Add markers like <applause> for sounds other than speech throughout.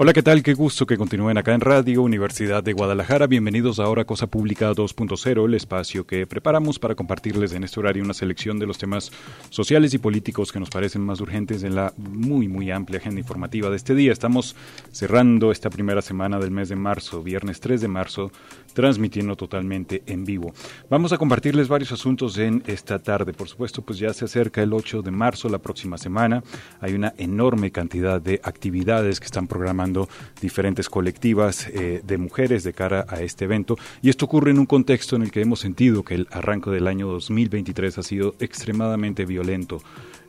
Hola, ¿qué tal? Qué gusto que continúen acá en Radio Universidad de Guadalajara. Bienvenidos ahora a Cosa Pública 2.0, el espacio que preparamos para compartirles en este horario una selección de los temas sociales y políticos que nos parecen más urgentes en la muy, muy amplia agenda informativa de este día. Estamos cerrando esta primera semana del mes de marzo, viernes 3 de marzo, transmitiendo totalmente en vivo. Vamos a compartirles varios asuntos en esta tarde. Por supuesto, pues ya se acerca el 8 de marzo, la próxima semana. Hay una enorme cantidad de actividades que están programando diferentes colectivas eh, de mujeres de cara a este evento. Y esto ocurre en un contexto en el que hemos sentido que el arranque del año 2023 ha sido extremadamente violento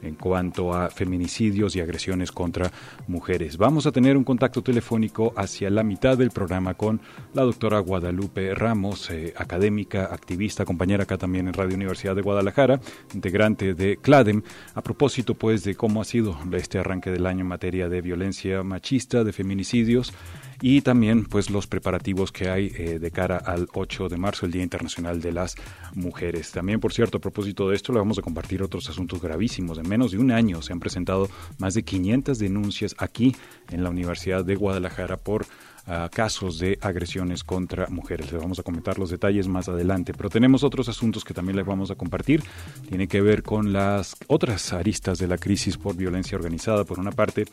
en cuanto a feminicidios y agresiones contra mujeres. Vamos a tener un contacto telefónico hacia la mitad del programa con la doctora Guadalupe Ramos, eh, académica, activista, compañera acá también en Radio Universidad de Guadalajara, integrante de CLADEM, a propósito pues de cómo ha sido este arranque del año en materia de violencia machista, de feminicidios y también pues los preparativos que hay eh, de cara al 8 de marzo, el Día Internacional de las Mujeres. También, por cierto, a propósito de esto, le vamos a compartir otros asuntos gravísimos. En menos de un año se han presentado más de 500 denuncias aquí en la Universidad de Guadalajara por casos de agresiones contra mujeres. Les vamos a comentar los detalles más adelante, pero tenemos otros asuntos que también les vamos a compartir. Tiene que ver con las otras aristas de la crisis por violencia organizada. Por una parte,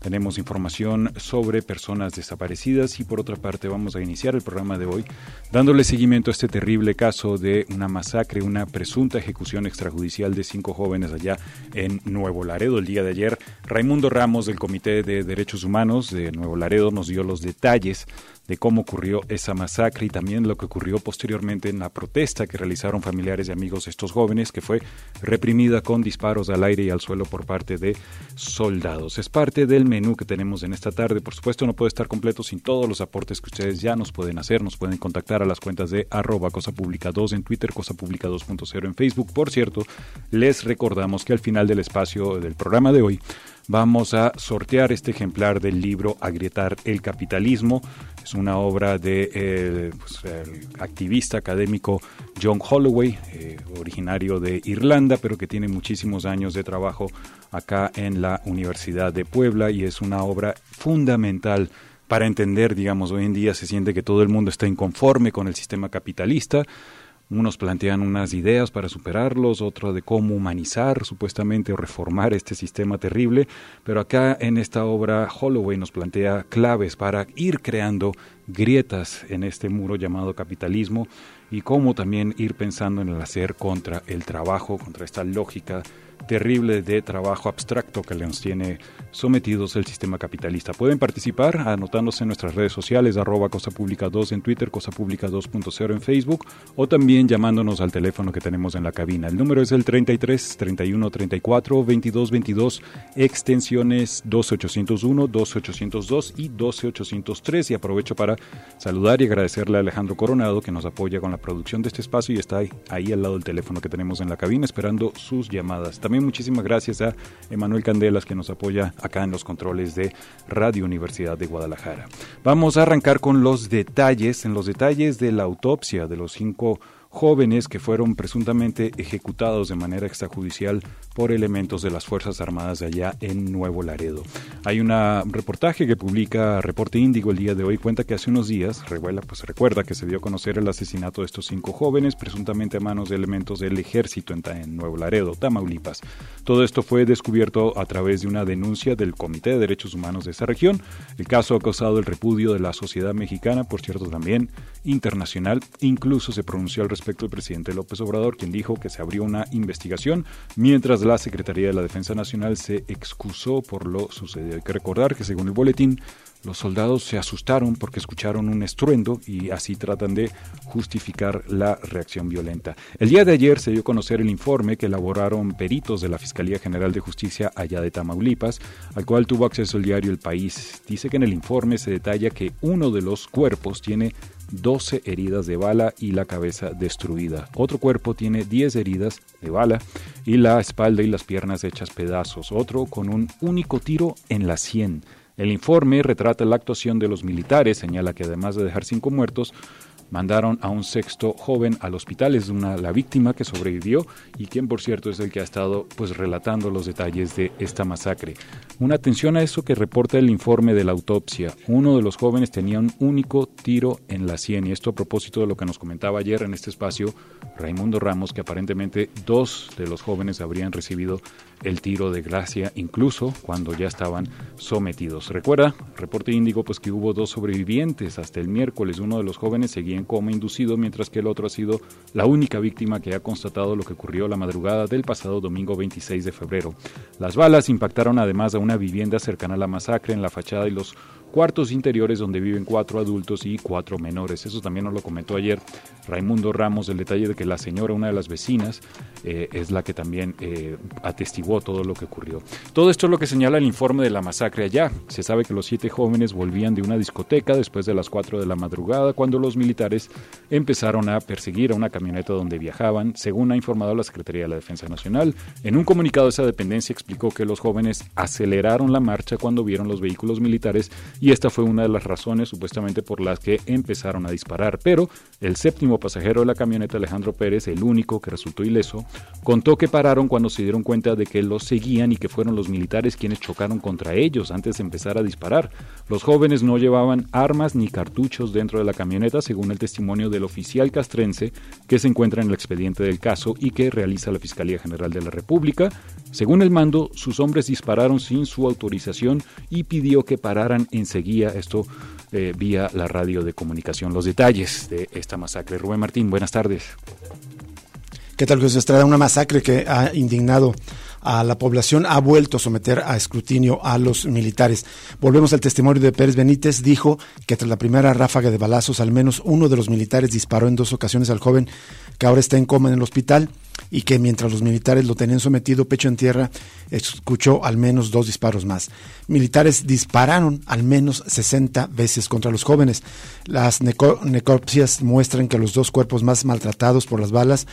tenemos información sobre personas desaparecidas y por otra parte vamos a iniciar el programa de hoy dándole seguimiento a este terrible caso de una masacre, una presunta ejecución extrajudicial de cinco jóvenes allá en Nuevo Laredo. El día de ayer, Raimundo Ramos del Comité de Derechos Humanos de Nuevo Laredo nos dio los detalles de cómo ocurrió esa masacre y también lo que ocurrió posteriormente en la protesta que realizaron familiares y amigos de estos jóvenes, que fue reprimida con disparos al aire y al suelo por parte de soldados. Es parte del menú que tenemos en esta tarde. Por supuesto, no puede estar completo sin todos los aportes que ustedes ya nos pueden hacer. Nos pueden contactar a las cuentas de arroba cosa pública 2 en Twitter, cosa pública 2.0 en Facebook. Por cierto, les recordamos que al final del espacio del programa de hoy vamos a sortear este ejemplar del libro Agrietar el capitalismo. Es una obra de eh, pues, activista académico John Holloway, eh, originario de Irlanda, pero que tiene muchísimos años de trabajo acá en la Universidad de Puebla y es una obra fundamental para entender, digamos, hoy en día se siente que todo el mundo está inconforme con el sistema capitalista, unos plantean unas ideas para superarlos, otros de cómo humanizar supuestamente o reformar este sistema terrible, pero acá en esta obra Holloway nos plantea claves para ir creando grietas en este muro llamado capitalismo y cómo también ir pensando en el hacer contra el trabajo, contra esta lógica terrible de trabajo abstracto que nos tiene sometidos el sistema capitalista. Pueden participar anotándose en nuestras redes sociales, arroba Cosa Pública 2 en Twitter, Cosa Pública 2.0 en Facebook, o también llamándonos al teléfono que tenemos en la cabina. El número es el 33 31 34 22 22, extensiones 12801, 12802 y 12803. Y aprovecho para saludar y agradecerle a Alejandro Coronado que nos apoya con la producción de este espacio y está ahí, ahí al lado del teléfono que tenemos en la cabina esperando sus llamadas. También muchísimas gracias a Emanuel Candelas que nos apoya acá en los controles de Radio Universidad de Guadalajara. Vamos a arrancar con los detalles, en los detalles de la autopsia de los cinco jóvenes que fueron presuntamente ejecutados de manera extrajudicial por elementos de las Fuerzas Armadas de allá en Nuevo Laredo. Hay un reportaje que publica Reporte Índigo el día de hoy, cuenta que hace unos días, revela, pues recuerda que se dio a conocer el asesinato de estos cinco jóvenes, presuntamente a manos de elementos del ejército en, en Nuevo Laredo, Tamaulipas. Todo esto fue descubierto a través de una denuncia del Comité de Derechos Humanos de esa región. El caso ha causado el repudio de la sociedad mexicana, por cierto también internacional, incluso se pronunció al respecto respecto el presidente López Obrador, quien dijo que se abrió una investigación, mientras la Secretaría de la Defensa Nacional se excusó por lo sucedido. Hay que recordar que según el boletín, los soldados se asustaron porque escucharon un estruendo y así tratan de justificar la reacción violenta. El día de ayer se dio a conocer el informe que elaboraron peritos de la Fiscalía General de Justicia allá de Tamaulipas, al cual tuvo acceso el diario El País. Dice que en el informe se detalla que uno de los cuerpos tiene 12 heridas de bala y la cabeza destruida. Otro cuerpo tiene 10 heridas de bala y la espalda y las piernas hechas pedazos. Otro con un único tiro en la sien. El informe retrata la actuación de los militares, señala que además de dejar cinco muertos, mandaron a un sexto joven al hospital, es una, la víctima que sobrevivió y quien por cierto es el que ha estado pues relatando los detalles de esta masacre. Una atención a eso que reporta el informe de la autopsia. Uno de los jóvenes tenía un único tiro en la sien y esto a propósito de lo que nos comentaba ayer en este espacio Raimundo Ramos que aparentemente dos de los jóvenes habrían recibido el tiro de gracia incluso cuando ya estaban sometidos. Recuerda, reporte índigo pues que hubo dos sobrevivientes hasta el miércoles, uno de los jóvenes seguía en coma inducido mientras que el otro ha sido la única víctima que ha constatado lo que ocurrió la madrugada del pasado domingo 26 de febrero. Las balas impactaron además a una vivienda cercana a la masacre en la fachada y los cuartos interiores donde viven cuatro adultos y cuatro menores. Eso también nos lo comentó ayer Raimundo Ramos, el detalle de que la señora, una de las vecinas, eh, es la que también eh, atestiguó todo lo que ocurrió. Todo esto es lo que señala el informe de la masacre allá. Se sabe que los siete jóvenes volvían de una discoteca después de las cuatro de la madrugada cuando los militares empezaron a perseguir a una camioneta donde viajaban, según ha informado la Secretaría de la Defensa Nacional. En un comunicado esa dependencia explicó que los jóvenes aceleraron la marcha cuando vieron los vehículos militares esta fue una de las razones supuestamente por las que empezaron a disparar. Pero el séptimo pasajero de la camioneta, Alejandro Pérez, el único que resultó ileso, contó que pararon cuando se dieron cuenta de que los seguían y que fueron los militares quienes chocaron contra ellos antes de empezar a disparar. Los jóvenes no llevaban armas ni cartuchos dentro de la camioneta, según el testimonio del oficial castrense que se encuentra en el expediente del caso y que realiza la Fiscalía General de la República. Según el mando, sus hombres dispararon sin su autorización y pidió que pararan enseguida esto eh, vía la radio de comunicación. Los detalles de esta masacre. Rubén Martín, buenas tardes. ¿Qué tal, José Estrada? Una masacre que ha indignado a la población, ha vuelto a someter a escrutinio a los militares. Volvemos al testimonio de Pérez Benítez. Dijo que tras la primera ráfaga de balazos, al menos uno de los militares disparó en dos ocasiones al joven que ahora está en coma en el hospital y que mientras los militares lo tenían sometido pecho en tierra, escuchó al menos dos disparos más. Militares dispararon al menos 60 veces contra los jóvenes. Las necropsias muestran que los dos cuerpos más maltratados por las balas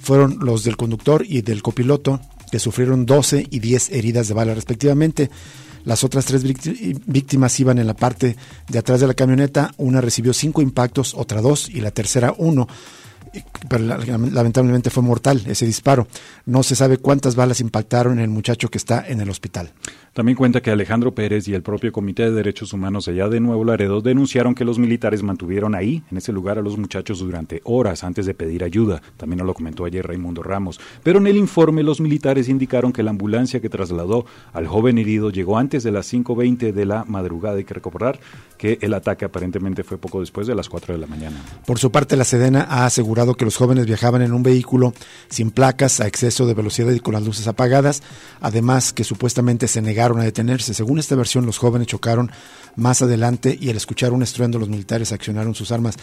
fueron los del conductor y del copiloto, que sufrieron 12 y 10 heridas de bala respectivamente. Las otras tres víctimas iban en la parte de atrás de la camioneta. Una recibió cinco impactos, otra dos y la tercera uno pero lamentablemente fue mortal ese disparo. No se sabe cuántas balas impactaron en el muchacho que está en el hospital. También cuenta que Alejandro Pérez y el propio Comité de Derechos Humanos allá de Nuevo Laredo denunciaron que los militares mantuvieron ahí, en ese lugar, a los muchachos durante horas antes de pedir ayuda. También nos lo comentó ayer Raimundo Ramos. Pero en el informe los militares indicaron que la ambulancia que trasladó al joven herido llegó antes de las 5.20 de la madrugada. Hay que recordar que el ataque aparentemente fue poco después de las 4 de la mañana. Por su parte, la Sedena ha asegurado que los jóvenes viajaban en un vehículo sin placas, a exceso de velocidad y con las luces apagadas. Además, que supuestamente se negaron a detenerse. Según esta versión, los jóvenes chocaron más adelante y al escuchar un estruendo los militares accionaron sus armas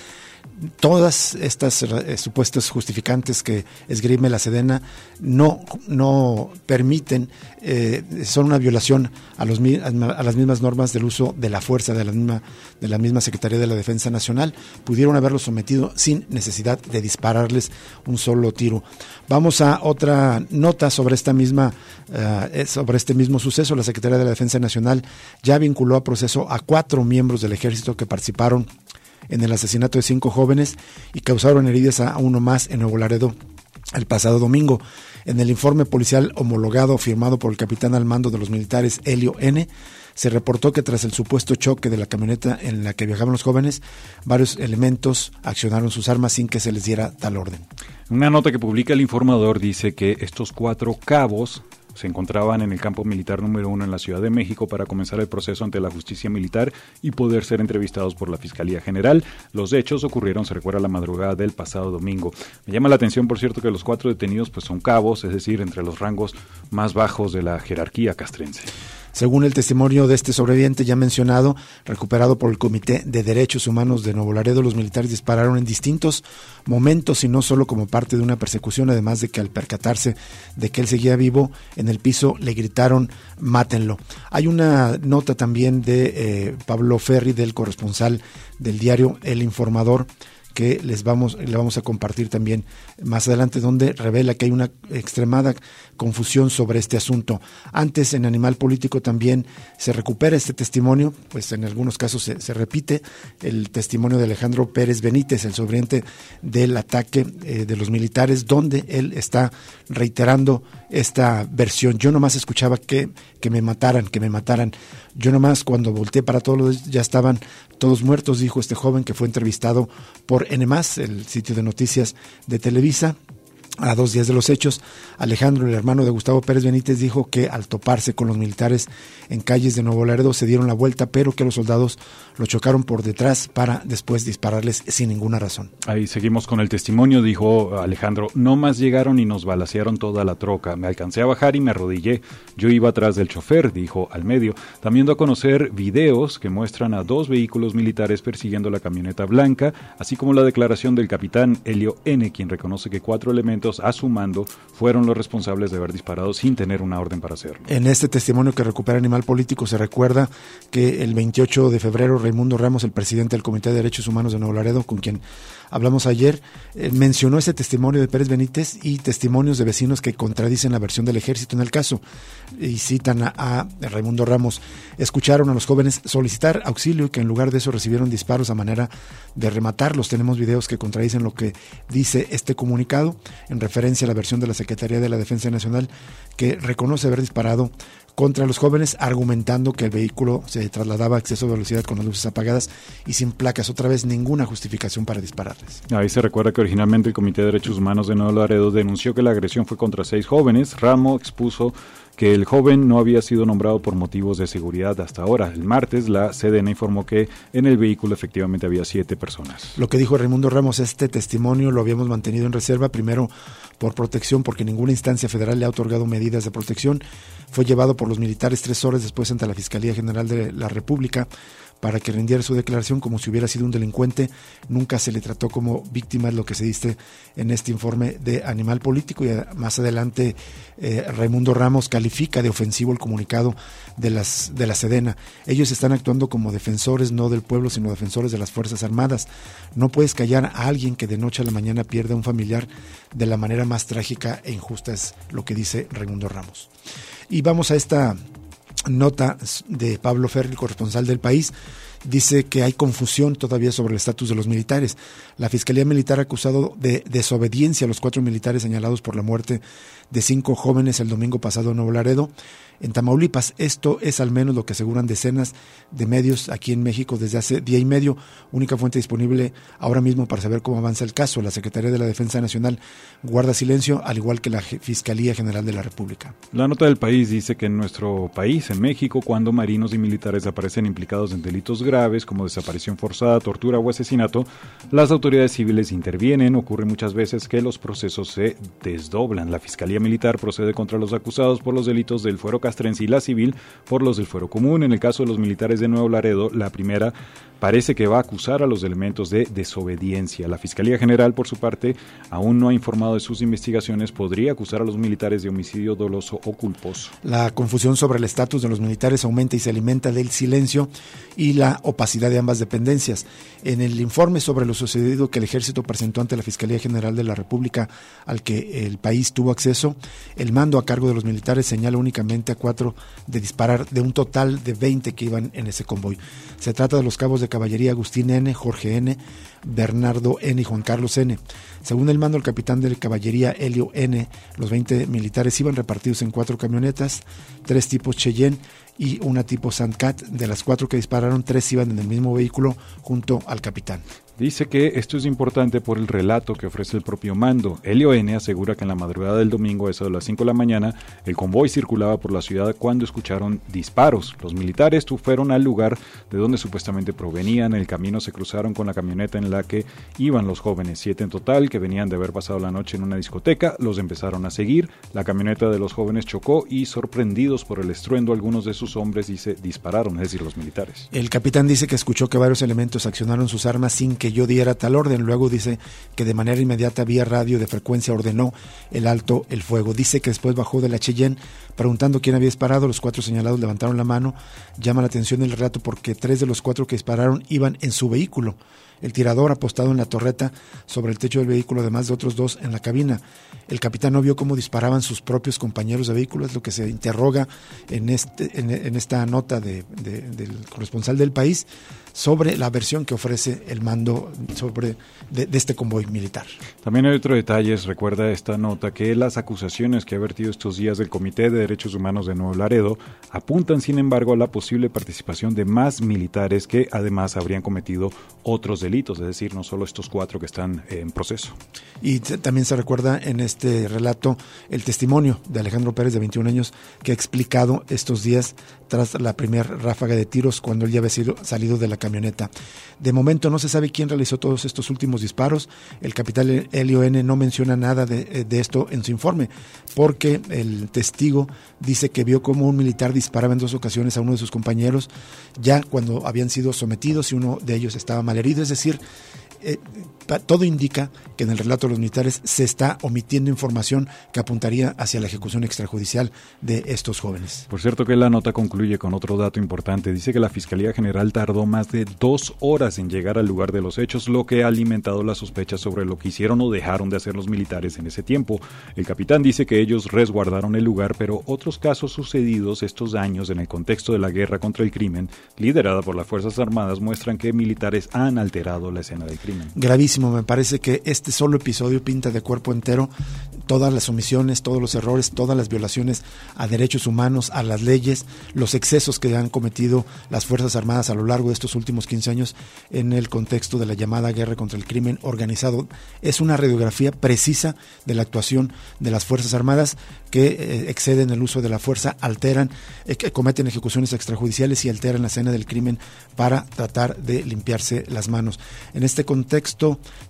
todas estas eh, supuestos justificantes que esgrime la Sedena no, no permiten, eh, son una violación a, los, a las mismas normas del uso de la fuerza de la, misma, de la misma Secretaría de la Defensa Nacional. Pudieron haberlos sometido sin necesidad de dispararles un solo tiro. Vamos a otra nota sobre esta misma, eh, sobre este mismo suceso. La Secretaría de la Defensa Nacional ya vinculó a proceso a cuatro miembros del ejército que participaron en el asesinato de cinco jóvenes y causaron heridas a uno más en Nuevo Laredo el pasado domingo. En el informe policial homologado firmado por el capitán al mando de los militares Helio N., se reportó que tras el supuesto choque de la camioneta en la que viajaban los jóvenes, varios elementos accionaron sus armas sin que se les diera tal orden. Una nota que publica el informador dice que estos cuatro cabos se encontraban en el campo militar número uno en la Ciudad de México para comenzar el proceso ante la justicia militar y poder ser entrevistados por la Fiscalía General. Los hechos ocurrieron, se recuerda, la madrugada del pasado domingo. Me llama la atención, por cierto, que los cuatro detenidos pues son cabos, es decir, entre los rangos más bajos de la jerarquía castrense. Según el testimonio de este sobreviviente ya mencionado, recuperado por el Comité de Derechos Humanos de Nuevo Laredo, los militares dispararon en distintos momentos y no solo como parte de una persecución, además de que al percatarse de que él seguía vivo en el piso le gritaron mátenlo. Hay una nota también de eh, Pablo Ferri, del corresponsal del diario El Informador, que les vamos, le vamos a compartir también más adelante, donde revela que hay una extremada confusión sobre este asunto. Antes, en Animal Político también se recupera este testimonio, pues en algunos casos se, repite el testimonio de Alejandro Pérez Benítez, el sobreviviente del ataque eh, de los militares, donde él está reiterando esta versión. Yo nomás escuchaba que, que me mataran, que me mataran. Yo nomás cuando volteé para todos ya estaban todos muertos, dijo este joven que fue entrevistado por NMAS, el sitio de noticias de Televisa. A dos días de los hechos, Alejandro, el hermano de Gustavo Pérez Benítez, dijo que al toparse con los militares en calles de Nuevo Laredo se dieron la vuelta, pero que los soldados lo chocaron por detrás para después dispararles sin ninguna razón. Ahí seguimos con el testimonio, dijo Alejandro, no más llegaron y nos balacearon toda la troca. Me alcancé a bajar y me arrodillé. Yo iba atrás del chofer, dijo al medio. También dio a conocer videos que muestran a dos vehículos militares persiguiendo la camioneta blanca, así como la declaración del capitán Helio N., quien reconoce que cuatro elementos a su mando fueron los responsables de haber disparado sin tener una orden para hacerlo. En este testimonio que recupera Animal Político se recuerda que el 28 de febrero Raimundo Ramos, el presidente del Comité de Derechos Humanos de Nuevo Laredo, con quien hablamos ayer, eh, mencionó ese testimonio de Pérez Benítez y testimonios de vecinos que contradicen la versión del ejército en el caso y citan a, Raimundo Ramos. Escucharon a los jóvenes solicitar auxilio y que en lugar de eso recibieron disparos a manera de rematarlos. Tenemos videos que contradicen lo que dice este comunicado referencia a la versión de la Secretaría de la Defensa Nacional que reconoce haber disparado contra los jóvenes argumentando que el vehículo se trasladaba a exceso de velocidad con las luces apagadas y sin placas. Otra vez ninguna justificación para dispararles. Ahí se recuerda que originalmente el Comité de Derechos Humanos de Nuevo Laredo denunció que la agresión fue contra seis jóvenes. Ramo expuso que el joven no había sido nombrado por motivos de seguridad hasta ahora. El martes la CDN informó que en el vehículo efectivamente había siete personas. Lo que dijo Raimundo Ramos, este testimonio lo habíamos mantenido en reserva, primero por protección, porque ninguna instancia federal le ha otorgado medidas de protección. Fue llevado por los militares tres horas después ante la Fiscalía General de la República para que rindiera su declaración como si hubiera sido un delincuente. Nunca se le trató como víctima, es lo que se dice en este informe de Animal Político. Y más adelante, eh, Raimundo Ramos califica de ofensivo el comunicado de, las, de la Sedena. Ellos están actuando como defensores no del pueblo, sino defensores de las Fuerzas Armadas. No puedes callar a alguien que de noche a la mañana pierde a un familiar de la manera más trágica e injusta, es lo que dice Raimundo Ramos. Y vamos a esta nota de Pablo Ferri, corresponsal del país, dice que hay confusión todavía sobre el estatus de los militares. La Fiscalía Militar ha acusado de desobediencia a los cuatro militares señalados por la muerte de cinco jóvenes el domingo pasado en Nuevo Laredo en Tamaulipas. Esto es al menos lo que aseguran decenas de medios aquí en México desde hace día y medio. Única fuente disponible ahora mismo para saber cómo avanza el caso. La Secretaría de la Defensa Nacional guarda silencio, al igual que la Fiscalía General de la República. La nota del país dice que en nuestro país, en México, cuando marinos y militares aparecen implicados en delitos graves como desaparición forzada, tortura o asesinato, las autoridades civiles intervienen. Ocurre muchas veces que los procesos se desdoblan. La Fiscalía Militar procede contra los acusados por los delitos del fuero castrense y la civil por los del fuero común. En el caso de los militares de Nuevo Laredo, la primera parece que va a acusar a los elementos de desobediencia. La Fiscalía General, por su parte, aún no ha informado de sus investigaciones, podría acusar a los militares de homicidio doloso o culposo. La confusión sobre el estatus de los militares aumenta y se alimenta del silencio y la opacidad de ambas dependencias. En el informe sobre lo sucedido que el ejército presentó ante la Fiscalía General de la República, al que el país tuvo acceso, el mando a cargo de los militares señala únicamente a cuatro de disparar de un total de 20 que iban en ese convoy. Se trata de los cabos de caballería Agustín N., Jorge N., Bernardo N. y Juan Carlos N. Según el mando, el capitán de caballería Helio N., los 20 militares iban repartidos en cuatro camionetas, tres tipos Cheyenne y una tipo Sandcat. De las cuatro que dispararon, tres iban en el mismo vehículo junto al capitán. Dice que esto es importante por el relato que ofrece el propio mando. Helio N asegura que en la madrugada del domingo, eso de las 5 de la mañana, el convoy circulaba por la ciudad cuando escucharon disparos. Los militares fueron al lugar de donde supuestamente provenían. En el camino se cruzaron con la camioneta en la que iban los jóvenes, siete en total, que venían de haber pasado la noche en una discoteca. Los empezaron a seguir. La camioneta de los jóvenes chocó y, sorprendidos por el estruendo, algunos de sus hombres dice, dispararon, es decir, los militares. El capitán dice que escuchó que varios elementos accionaron sus armas sin que yo diera tal orden. Luego dice que de manera inmediata vía radio de frecuencia ordenó el alto el fuego. Dice que después bajó de la Cheyenne preguntando quién había disparado. Los cuatro señalados levantaron la mano. Llama la atención el relato porque tres de los cuatro que dispararon iban en su vehículo. El tirador apostado en la torreta sobre el techo del vehículo, además de otros dos en la cabina. El capitán no vio cómo disparaban sus propios compañeros de vehículo, es lo que se interroga en, este, en, esta nota del corresponsal del país sobre la versión que ofrece el mando sobre de, este convoy militar. También hay otro detalle, recuerda esta nota, que las acusaciones que ha vertido estos días del Comité de Derechos Humanos de Nuevo Laredo apuntan, sin embargo, a la posible participación de más militares que además habrían cometido otros delitos, es decir, no solo estos cuatro que están en proceso. Y también se recuerda en este relato el testimonio de Alejandro Pérez, de 21 años, que ha explicado estos días tras la primera ráfaga de tiros cuando él ya había sido, salido de la camioneta. De momento no se sabe quién realizó todos estos últimos disparos. El capitán Helio N no menciona nada de, eh, de esto en su informe, porque el testigo dice que vio como un militar disparaba en dos ocasiones a uno de sus compañeros, ya cuando habían sido sometidos y uno de ellos estaba malherido. Es decir, eh, todo indica que en el relato de los militares se está omitiendo información que apuntaría hacia la ejecución extrajudicial de estos jóvenes. Por cierto que la nota concluye con otro dato importante. Dice que la Fiscalía General tardó más de dos horas en llegar al lugar de los hechos, lo que ha alimentado las sospechas sobre lo que hicieron o dejaron de hacer los militares en ese tiempo. El capitán dice que ellos resguardaron el lugar, pero otros casos sucedidos estos años en el contexto de la guerra contra el crimen, liderada por las Fuerzas Armadas, muestran que militares han alterado la escena del crimen. Gravísimo, me parece que este solo episodio pinta de cuerpo entero todas las omisiones, todos los errores, todas las violaciones a derechos humanos, a las leyes, los excesos que han cometido las Fuerzas Armadas a lo largo de estos últimos 15 años en el contexto de la llamada guerra contra el crimen organizado. Es una radiografía precisa de la actuación de las Fuerzas Armadas que eh, exceden el uso de la fuerza, alteran, eh, cometen ejecuciones extrajudiciales y alteran la escena del crimen para tratar de limpiarse las manos. En este contexto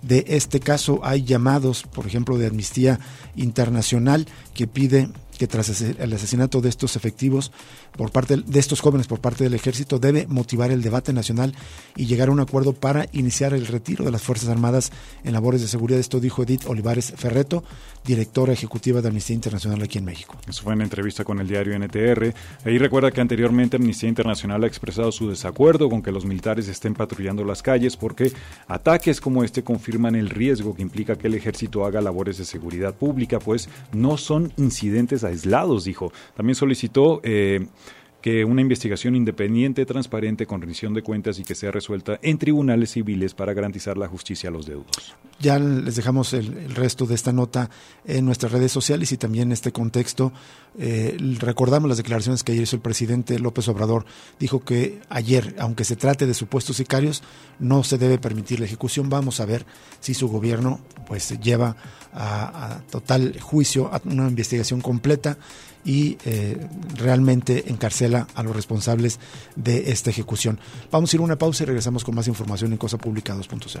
de este caso hay llamados, por ejemplo, de amnistía internacional que pide que tras el asesinato de estos efectivos por parte de estos jóvenes por parte del ejército debe motivar el debate nacional y llegar a un acuerdo para iniciar el retiro de las Fuerzas Armadas en labores de seguridad. Esto dijo Edith Olivares Ferreto, directora ejecutiva de Amnistía Internacional aquí en México. Eso fue en entrevista con el diario NTR. Ahí recuerda que anteriormente Amnistía Internacional ha expresado su desacuerdo con que los militares estén patrullando las calles porque ataques como este confirman el riesgo que implica que el ejército haga labores de seguridad pública, pues no son incidentes aislados, dijo. También solicitó eh, que una investigación independiente, transparente, con rendición de cuentas y que sea resuelta en tribunales civiles para garantizar la justicia a los deudos. Ya les dejamos el, resto de esta nota en nuestras redes sociales y también en este contexto. Eh, recordamos las declaraciones que ayer hizo el presidente López Obrador. Dijo que ayer, aunque se trate de supuestos sicarios, no se debe permitir la ejecución. Vamos a ver si su gobierno pues lleva a, total juicio, a una investigación completa y eh, realmente encarcela a los responsables de esta ejecución. Vamos a ir a una pausa y regresamos con más información en Cosa Pública 2.0.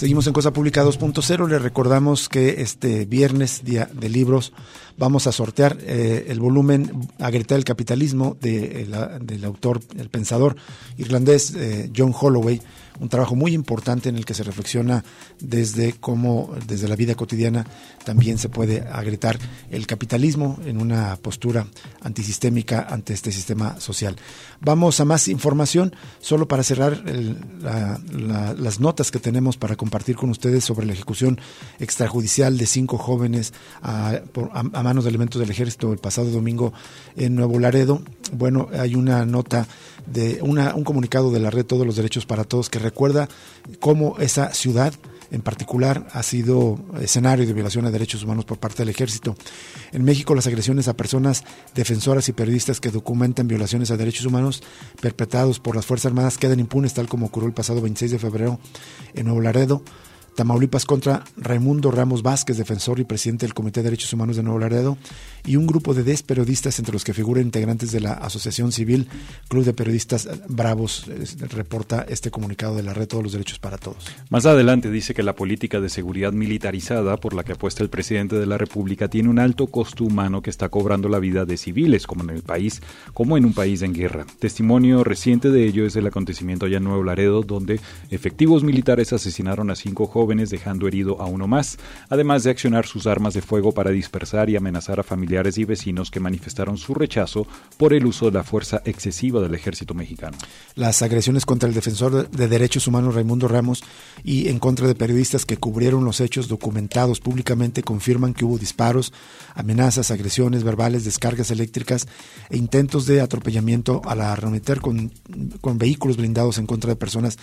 Seguimos en Cosa Pública 2.0. Le recordamos que este viernes, día de libros, vamos a sortear eh, el volumen A gritar el capitalismo de, del autor, el pensador irlandés eh, John Holloway un trabajo muy importante en el que se reflexiona desde cómo, desde la vida cotidiana, también se puede agritar el capitalismo en una postura antisistémica ante este sistema social. Vamos a más información, solo para cerrar las notas que tenemos para compartir con ustedes sobre la ejecución extrajudicial de cinco jóvenes a, a manos de elementos del ejército el pasado domingo en Nuevo Laredo. Bueno, hay una nota de una, un comunicado de la red Todos los Derechos para Todos que recuerda cómo esa ciudad en particular ha sido escenario de violación de derechos humanos por parte del ejército. En México las agresiones a personas defensoras y periodistas que documentan violaciones a derechos humanos perpetrados por las Fuerzas Armadas quedan impunes tal como ocurrió el pasado 26 de febrero en Nuevo Laredo. Tamaulipas contra Raimundo Ramos Vázquez, defensor y presidente del Comité de Derechos Humanos de Nuevo Laredo, y un grupo de 10 periodistas, entre los que figuran integrantes de la Asociación Civil Club de Periodistas Bravos, reporta este comunicado de la Red Todos los Derechos para Todos. Más adelante dice que la política de seguridad militarizada por la que apuesta el presidente de la República tiene un alto costo humano que está cobrando la vida de civiles, como en el país, como en un país en guerra. Testimonio reciente de ello es el acontecimiento allá en Nuevo Laredo, donde efectivos militares asesinaron a cinco jóvenes dejando herido a uno más, además de accionar sus armas de fuego para dispersar y amenazar a familiares y vecinos que manifestaron su rechazo por el uso de la fuerza excesiva del ejército mexicano. Las agresiones contra el defensor de derechos humanos Raimundo Ramos y en contra de periodistas que cubrieron los hechos documentados públicamente confirman que hubo disparos, amenazas, agresiones verbales, descargas eléctricas e intentos de atropellamiento al arremeter con, con vehículos blindados en contra de personas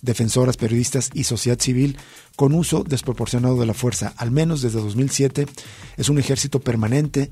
defensoras, periodistas y sociedad civil con uso desproporcionado de la fuerza. Al menos desde 2007 es un ejército permanente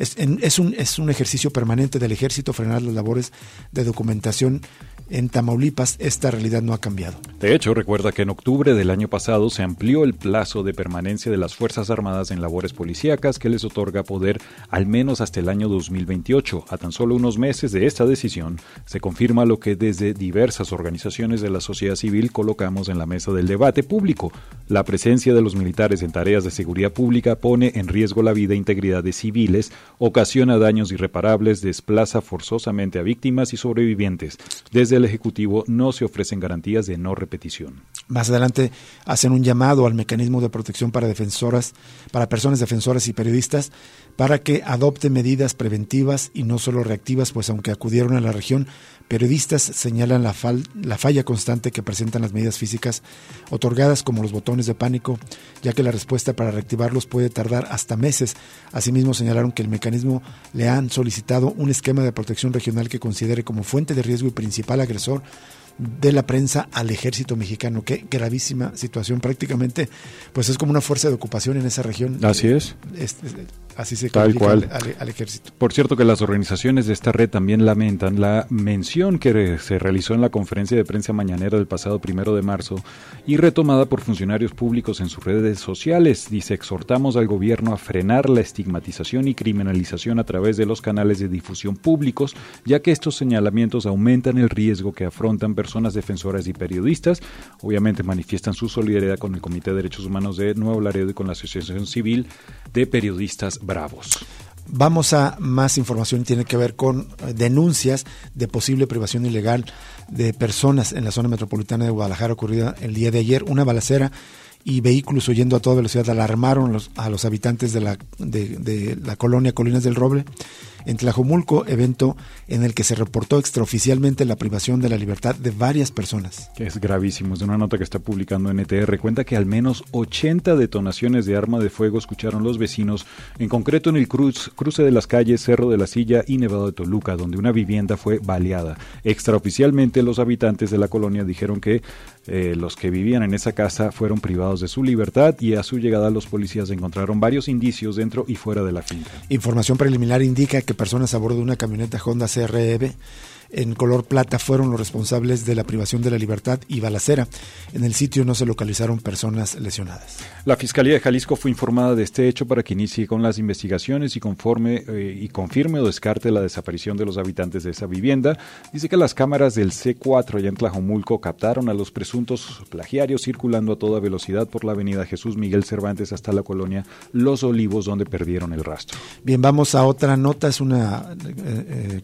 es, es, un, es un ejercicio permanente del ejército frenar las labores de documentación en Tamaulipas esta realidad no ha cambiado. De hecho, recuerda que en octubre del año pasado se amplió el plazo de permanencia de las Fuerzas Armadas en labores policíacas que les otorga poder al menos hasta el año 2028. A tan solo unos meses de esta decisión, se confirma lo que desde diversas organizaciones de la sociedad civil colocamos en la mesa del debate público. La presencia de los militares en tareas de seguridad pública pone en riesgo la vida e integridad de civiles, ocasiona daños irreparables, desplaza forzosamente a víctimas y sobrevivientes. Desde el Ejecutivo no se ofrecen garantías de no repetición. Más adelante hacen un llamado al mecanismo de protección para defensoras, para personas defensoras y periodistas, para que adopte medidas preventivas y no solo reactivas, pues aunque acudieron a la región, periodistas señalan la, la falla constante que presentan las medidas físicas otorgadas como los botones de pánico, ya que la respuesta para reactivarlos puede tardar hasta meses. Asimismo señalaron que el mecanismo le han solicitado un esquema de protección regional que considere como fuente de riesgo y principal agresor de la prensa al ejército mexicano. Qué gravísima situación. Prácticamente, pues es como una fuerza de ocupación en esa región. Así es. Así se Tal cual. Al, ejército. Por cierto que las organizaciones de esta red también lamentan la mención que se realizó en la conferencia de prensa mañanera del pasado primero de marzo y retomada por funcionarios públicos en sus redes sociales. Dice, exhortamos al gobierno a frenar la estigmatización y criminalización a través de los canales de difusión públicos, ya que estos señalamientos aumentan el riesgo que afrontan personas personas defensoras y periodistas. Obviamente manifiestan su solidaridad con el Comité de Derechos Humanos de Nuevo Laredo y con la Asociación Civil de Periodistas Bravos. Vamos a más información, tiene que ver con eh, denuncias de posible privación ilegal de personas en la zona metropolitana de Guadalajara ocurrida el día de ayer. Una balacera y vehículos huyendo a toda velocidad alarmaron a los habitantes de la, de la colonia Colinas del Roble en Tlajomulco, evento en el que se reportó extraoficialmente la privación de la libertad de varias personas. Es gravísimo, es de una nota que está publicando NTR. Cuenta que al menos 80 detonaciones de arma de fuego escucharon los vecinos, en concreto en el cruce de las calles Cerro de la Silla y Nevado de Toluca, donde una vivienda fue baleada. Extraoficialmente, los habitantes de la colonia dijeron que eh, los que vivían en esa casa fueron privados de su libertad y a su llegada los policías encontraron varios indicios dentro y fuera de la finca. Información preliminar indica que personas a bordo de una camioneta Honda CREV en color plata fueron los responsables de la privación de la libertad y balacera. En el sitio no se localizaron personas lesionadas. La Fiscalía de Jalisco fue informada de este hecho para que inicie con las investigaciones y conforme eh, y confirme o descarte la desaparición de los habitantes de esa vivienda. Dice que las cámaras del C4 allá en Tlajomulco captaron a los presuntos plagiarios circulando a toda velocidad por la avenida Jesús Miguel Cervantes hasta la colonia Los Olivos donde perdieron el rastro. Bien, vamos a otra nota, es una eh, eh,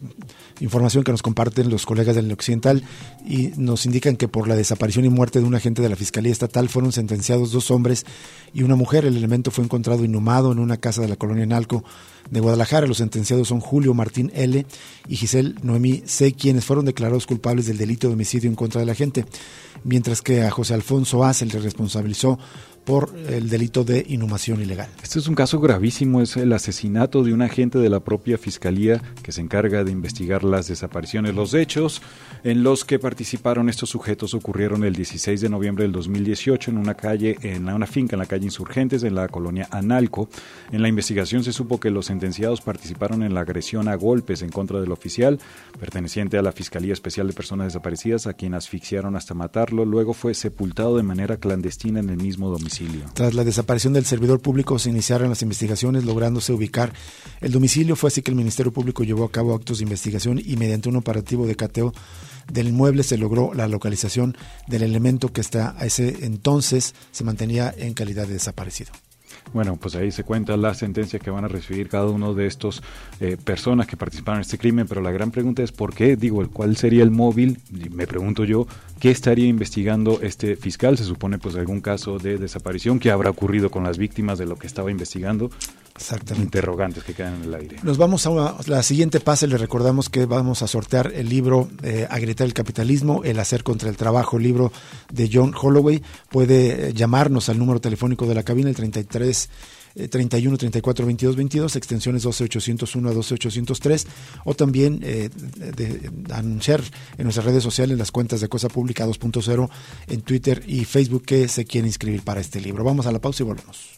información que nos comparte comparten los colegas del Occidental y nos indican que por la desaparición y muerte de un agente de la Fiscalía Estatal fueron sentenciados dos hombres y una mujer. El elemento fue encontrado inhumado en una casa de la colonia Nalco de Guadalajara. Los sentenciados son Julio Martín L. y Giselle Noemí C., quienes fueron declarados culpables del delito de homicidio en contra de la gente, mientras que a José Alfonso A. se le responsabilizó por el delito de inhumación ilegal. Este es un caso gravísimo, es el asesinato de un agente de la propia Fiscalía que se encarga de investigar las desapariciones. Los hechos en los que participaron estos sujetos ocurrieron el 16 de noviembre del 2018 en una calle, en una finca en la calle Insurgentes, en la colonia Analco. En la investigación se supo que los sentenciados participaron en la agresión a golpes en contra del oficial, perteneciente a la Fiscalía Especial de Personas Desaparecidas, a quien asfixiaron hasta matarlo. Luego fue sepultado de manera clandestina en el mismo domicilio. Tras la desaparición del servidor público se iniciaron las investigaciones lográndose ubicar el domicilio. Fue así que el Ministerio Público llevó a cabo actos de investigación y mediante un operativo de cateo del inmueble se logró la localización del elemento que hasta ese entonces se mantenía en calidad de desaparecido. Bueno, pues ahí se cuenta la sentencia que van a recibir cada uno de estos eh, personas que participaron en este crimen, pero la gran pregunta es por qué, digo, cuál sería el móvil, me pregunto yo, ¿qué estaría investigando este fiscal? Se supone pues algún caso de desaparición que habrá ocurrido con las víctimas de lo que estaba investigando. Exactamente. Interrogantes que quedan en el aire. Nos vamos a la siguiente pase. Le recordamos que vamos a sortear el libro eh, A gritar el capitalismo, El hacer contra el trabajo, libro de John Holloway. Puede eh, llamarnos al número telefónico de la cabina, el 33 31 34 22 22, extensiones 12 801 a 12 803, o también eh, de, anunciar en nuestras redes sociales las cuentas de Cosa Pública 2.0 en Twitter y Facebook que se quiere inscribir para este libro. Vamos a la pausa y volvemos.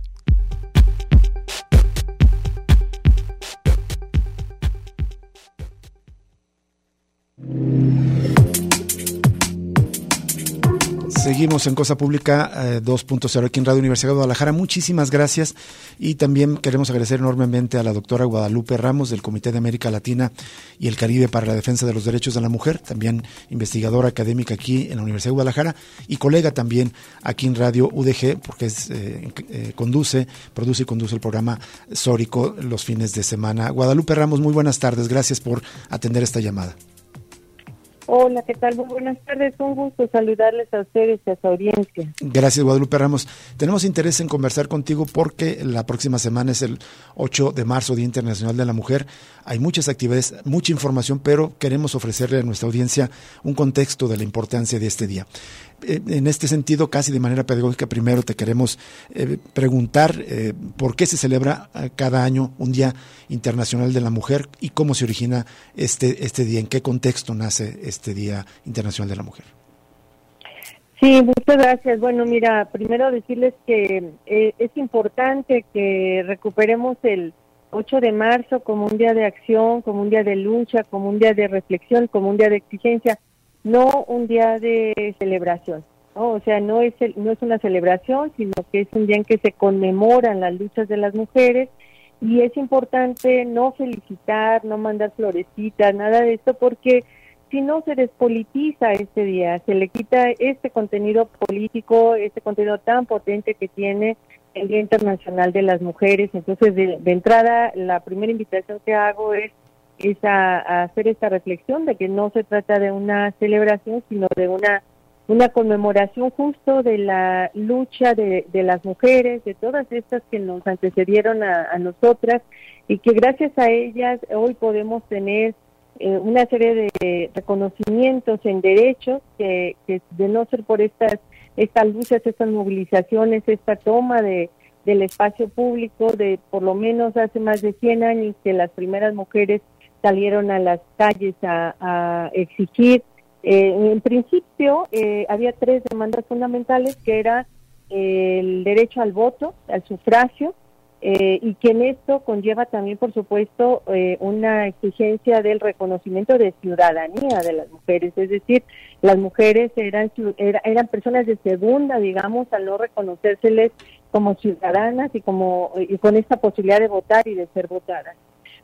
Seguimos en Cosa Pública 2.0 eh, aquí en Radio Universidad de Guadalajara. Muchísimas gracias y también queremos agradecer enormemente a la doctora Guadalupe Ramos del Comité de América Latina y el Caribe para la Defensa de los Derechos de la Mujer, también investigadora académica aquí en la Universidad de Guadalajara y colega también aquí en Radio UDG porque es, eh, eh, conduce, produce y conduce el programa Sórico los fines de semana. Guadalupe Ramos, muy buenas tardes. Gracias por atender esta llamada. Hola, ¿qué tal? Buenas tardes. Un gusto saludarles a ustedes y a su audiencia. Gracias, Guadalupe Ramos. Tenemos interés en conversar contigo porque la próxima semana es el 8 de marzo, Día Internacional de la Mujer. Hay muchas actividades, mucha información, pero queremos ofrecerle a nuestra audiencia un contexto de la importancia de este día. Eh, en este sentido, casi de manera pedagógica, primero te queremos eh, preguntar eh, por qué se celebra cada año un Día Internacional de la Mujer y cómo se origina este, este día, en qué contexto nace este Día Internacional de la Mujer. Sí, muchas gracias. Bueno, mira, primero decirles que es importante que recuperemos el 8 de marzo como un día de acción, como un día de lucha, como un día de reflexión, como un día de exigencia no un día de celebración. ¿no? O sea, no es, no es una celebración, sino que es un día en que se conmemoran las luchas de las mujeres y es importante no felicitar, no mandar florecitas, nada de esto, porque si no se despolitiza este día, se le quita este contenido político, este contenido tan potente que tiene el Día Internacional de las Mujeres. Entonces, de entrada, la primera invitación que hago es es a, hacer esta reflexión de que no se trata de una celebración, sino de una, una conmemoración justo de la lucha de, de las mujeres, de todas estas que nos antecedieron a, nosotras y que gracias a ellas hoy podemos tener eh, una serie de reconocimientos en derechos que, de no ser por estas estas luchas, estas movilizaciones, esta toma de, del espacio público de por lo menos hace más de 100 años que las primeras mujeres salieron a las calles a, exigir. Eh, en principio eh, había tres demandas fundamentales que era el derecho al voto, al sufragio, eh, y que en esto conlleva también, por supuesto, eh, una exigencia del reconocimiento de ciudadanía de las mujeres, es decir, las mujeres eran, eran personas de segunda, digamos, al no reconocérseles como ciudadanas y, como, y con esta posibilidad de votar y de ser votadas.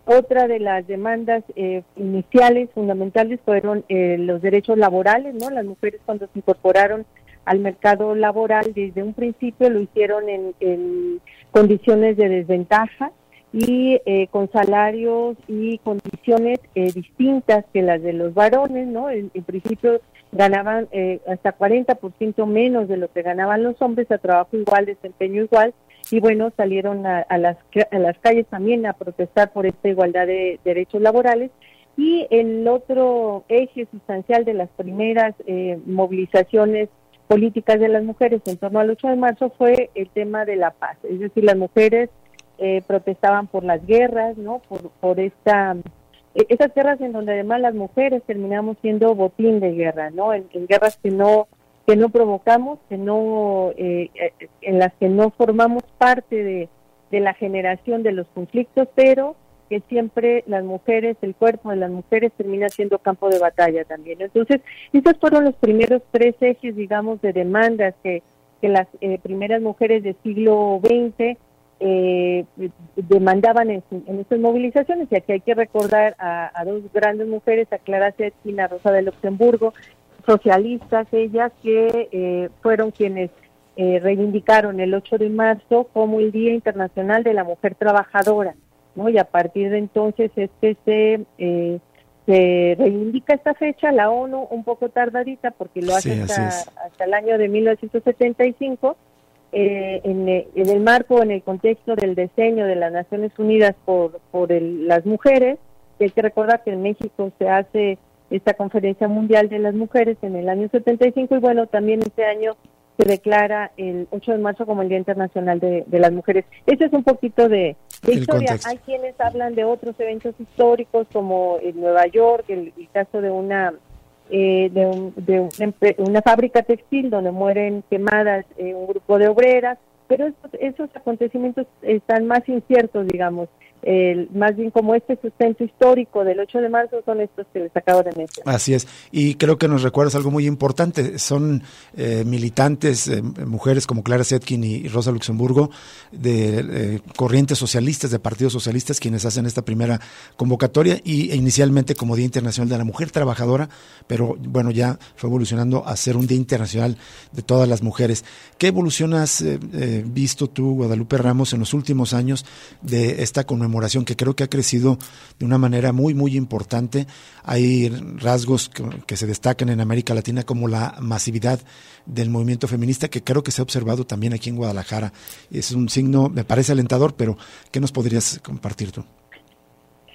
Otra de las demandas eh, iniciales, fundamentales, fueron los derechos laborales, ¿no? Las mujeres cuando se incorporaron al mercado laboral desde un principio lo hicieron en, condiciones de desventaja y eh, con salarios y condiciones eh, distintas que las de los varones, ¿no? En, principio ganaban eh, hasta 40% menos de lo que ganaban los hombres a trabajo igual, desempeño igual, y bueno, salieron a, las, a las calles también a protestar por esta igualdad de derechos laborales. Y el otro eje sustancial de las primeras movilizaciones políticas de las mujeres en torno al 8 de marzo fue el tema de la paz. Es decir, las mujeres eh, protestaban por las guerras, ¿no? Por, por esta e, esas guerras en donde además las mujeres terminamos siendo botín de guerra, ¿no? En, guerras que no que no provocamos, que no eh, eh, en las que no formamos parte de, la generación de los conflictos, pero que siempre las mujeres, el cuerpo de las mujeres termina siendo campo de batalla también. Entonces, esos fueron los primeros tres ejes, digamos, de demandas que, las eh, primeras mujeres del siglo XX eh, demandaban en, en, estas movilizaciones. Y aquí hay que recordar a, dos grandes mujeres, a Clara Zetkin a Rosa de Luxemburgo, socialistas ellas, que eh, fueron quienes reivindicaron el 8 de marzo como el Día Internacional de la Mujer Trabajadora. Y a partir de entonces es que se, eh, se reivindica esta fecha, la ONU un poco tardadita porque lo hace hasta, el año de 1975, eh, en, en, el marco, en el contexto del diseño de las Naciones Unidas por, por las mujeres, hay que recordar que en México se hace esta conferencia mundial de las mujeres en el año 75 y bueno, también este año se declara el 8 de marzo como el Día Internacional de, las Mujeres. Ese es un poquito de, historia. Hay quienes hablan de otros eventos históricos como en Nueva York, el, caso de una eh, de, una, fábrica textil donde mueren quemadas eh, un grupo de obreras, pero esos acontecimientos están más inciertos, digamos más bien como este sustento histórico del 8 de marzo son estos que les acabo de mencionar. Así es, y creo que nos recuerdas algo muy importante, son eh, militantes, eh, mujeres como Clara Zetkin y, Rosa Luxemburgo, de eh, corrientes socialistas, de partidos socialistas, quienes hacen esta primera convocatoria y inicialmente como Día Internacional de la Mujer Trabajadora, pero bueno, ya fue evolucionando a ser un Día Internacional de todas las mujeres. ¿Qué evolución has visto tú, Guadalupe Ramos, en los últimos años de esta conmemoración? Que creo que ha crecido de una manera muy, muy importante. Hay rasgos que, se destacan en América Latina como la masividad del movimiento feminista que creo que se ha observado también aquí en Guadalajara. Es un signo, me parece alentador, pero ¿qué nos podrías compartir tú?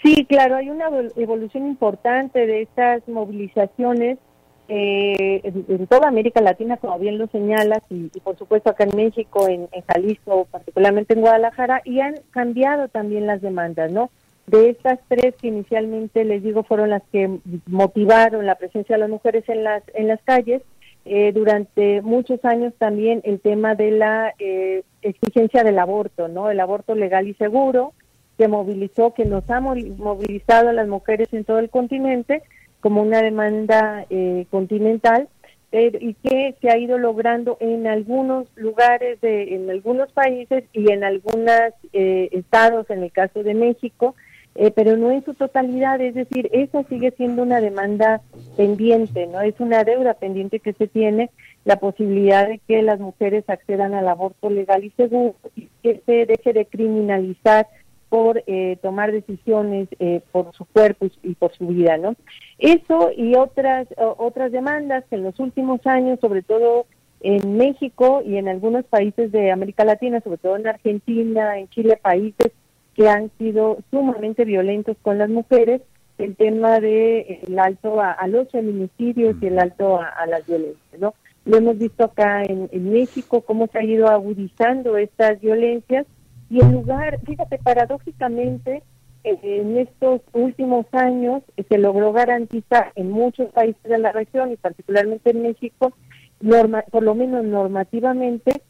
Sí, claro, hay una evolución importante de estas movilizaciones eh, en, toda América Latina, como bien lo señalas, y, por supuesto acá en México, en, Jalisco, particularmente en Guadalajara, y han cambiado también las demandas, ¿no? De estas tres que inicialmente les digo fueron las que motivaron la presencia de las mujeres en las en las calles, eh, durante muchos años también el tema de la eh, exigencia del aborto, ¿no? El aborto legal y seguro que movilizó, que nos ha movilizado a las mujeres en todo el continente como una demanda eh, continental y que se ha ido logrando en algunos lugares, de, en algunos países y en algunos eh, estados, en el caso de México, eh, pero no en su totalidad, es decir, esa sigue siendo una demanda pendiente, no es una deuda pendiente que se tiene la posibilidad de que las mujeres accedan al aborto legal y seguro que se deje de criminalizar por eh, tomar decisiones eh, por su cuerpo y, por su vida, ¿no? Eso y otras otras demandas que en los últimos años, sobre todo en México y en algunos países de América Latina, sobre todo en Argentina, en Chile, países que han sido sumamente violentos con las mujeres, el tema de el alto a, los feminicidios y el alto a, las violencias, ¿no? Lo hemos visto acá en México, cómo se ha ido agudizando estas violencias y en lugar, fíjate, paradójicamente, eh, en estos últimos años eh, se logró garantizar en muchos países de la región y particularmente en México, norma, por lo menos normativamente,